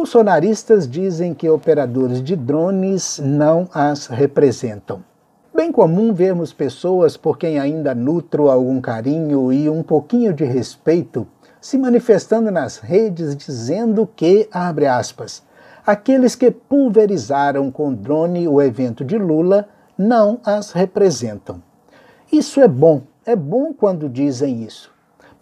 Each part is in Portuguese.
Bolsonaristas dizem que operadores de drones não as representam. Bem comum vermos pessoas por quem ainda nutro algum carinho e um pouquinho de respeito se manifestando nas redes dizendo que, abre aspas, aqueles que pulverizaram com drone o evento de Lula não as representam. Isso é bom, é bom quando dizem isso.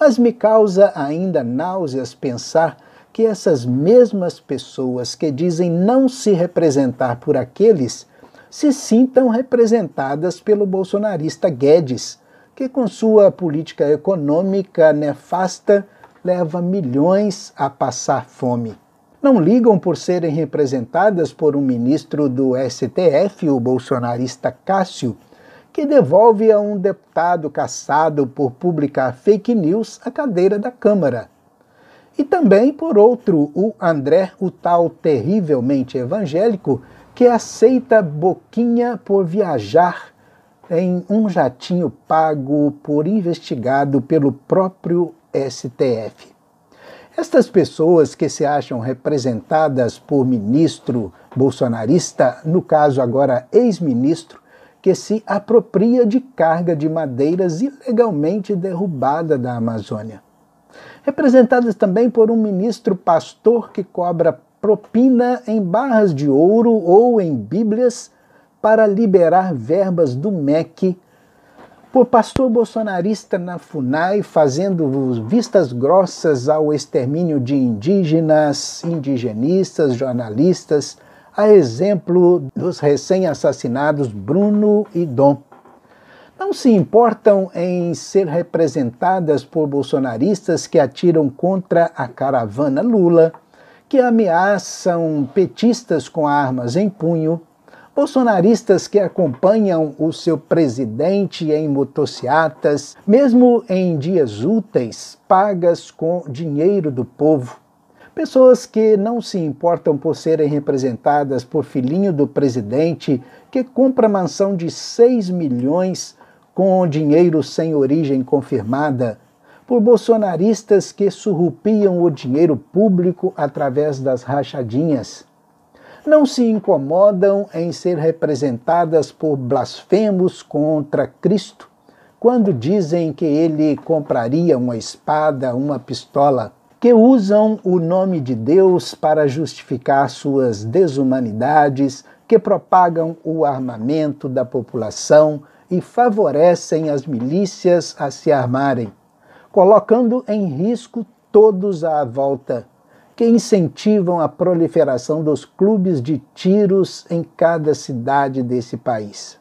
Mas me causa ainda náuseas pensar que essas mesmas pessoas que dizem não se representar por aqueles se sintam representadas pelo bolsonarista Guedes, que com sua política econômica nefasta leva milhões a passar fome. Não ligam por serem representadas por um ministro do STF, o bolsonarista Cássio, que devolve a um deputado caçado por publicar fake news a cadeira da Câmara. E também por outro, o André, o tal terrivelmente evangélico, que aceita boquinha por viajar em um jatinho pago por investigado pelo próprio STF. Estas pessoas que se acham representadas por ministro bolsonarista, no caso agora ex-ministro, que se apropria de carga de madeiras ilegalmente derrubada da Amazônia. Representadas também por um ministro pastor que cobra propina em barras de ouro ou em bíblias para liberar verbas do MEC, por pastor bolsonarista na FUNAI fazendo vistas grossas ao extermínio de indígenas, indigenistas, jornalistas, a exemplo dos recém-assassinados Bruno e Dom. Não se importam em ser representadas por bolsonaristas que atiram contra a caravana Lula, que ameaçam petistas com armas em punho, bolsonaristas que acompanham o seu presidente em motocicletas, mesmo em dias úteis, pagas com dinheiro do povo. Pessoas que não se importam por serem representadas por filhinho do presidente que compra mansão de 6 milhões com dinheiro sem origem confirmada por bolsonaristas que surrupiam o dinheiro público através das rachadinhas. Não se incomodam em ser representadas por blasfemos contra Cristo quando dizem que ele compraria uma espada, uma pistola, que usam o nome de Deus para justificar suas desumanidades, que propagam o armamento da população e favorecem as milícias a se armarem colocando em risco todos à volta, que incentivam a proliferação dos clubes de tiros em cada cidade desse país.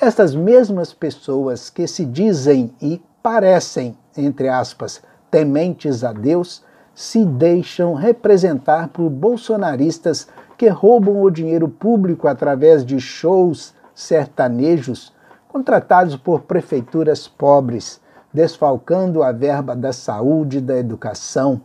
Estas mesmas pessoas que se dizem e parecem, entre aspas, tementes a Deus, se deixam representar por bolsonaristas que roubam o dinheiro público através de shows sertanejos contratados por prefeituras pobres desfalcando a verba da saúde e da educação,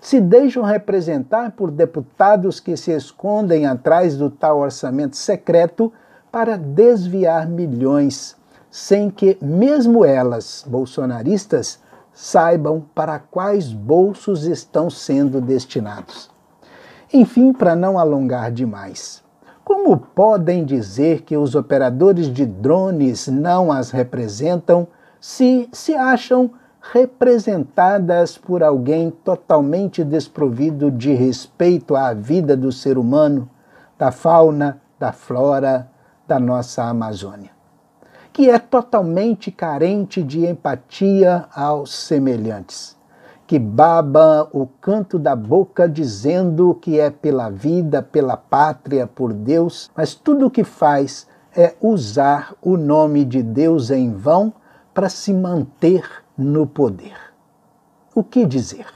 se deixam representar por deputados que se escondem atrás do tal orçamento secreto para desviar milhões, sem que mesmo elas, bolsonaristas, saibam para quais bolsos estão sendo destinados. Enfim, para não alongar demais, como podem dizer que os operadores de drones não as representam se se acham representadas por alguém totalmente desprovido de respeito à vida do ser humano, da fauna, da flora da nossa Amazônia, que é totalmente carente de empatia aos semelhantes, que baba o canto da boca dizendo que é pela vida, pela pátria, por Deus, mas tudo o que faz é usar o nome de Deus em vão para se manter no poder. O que dizer?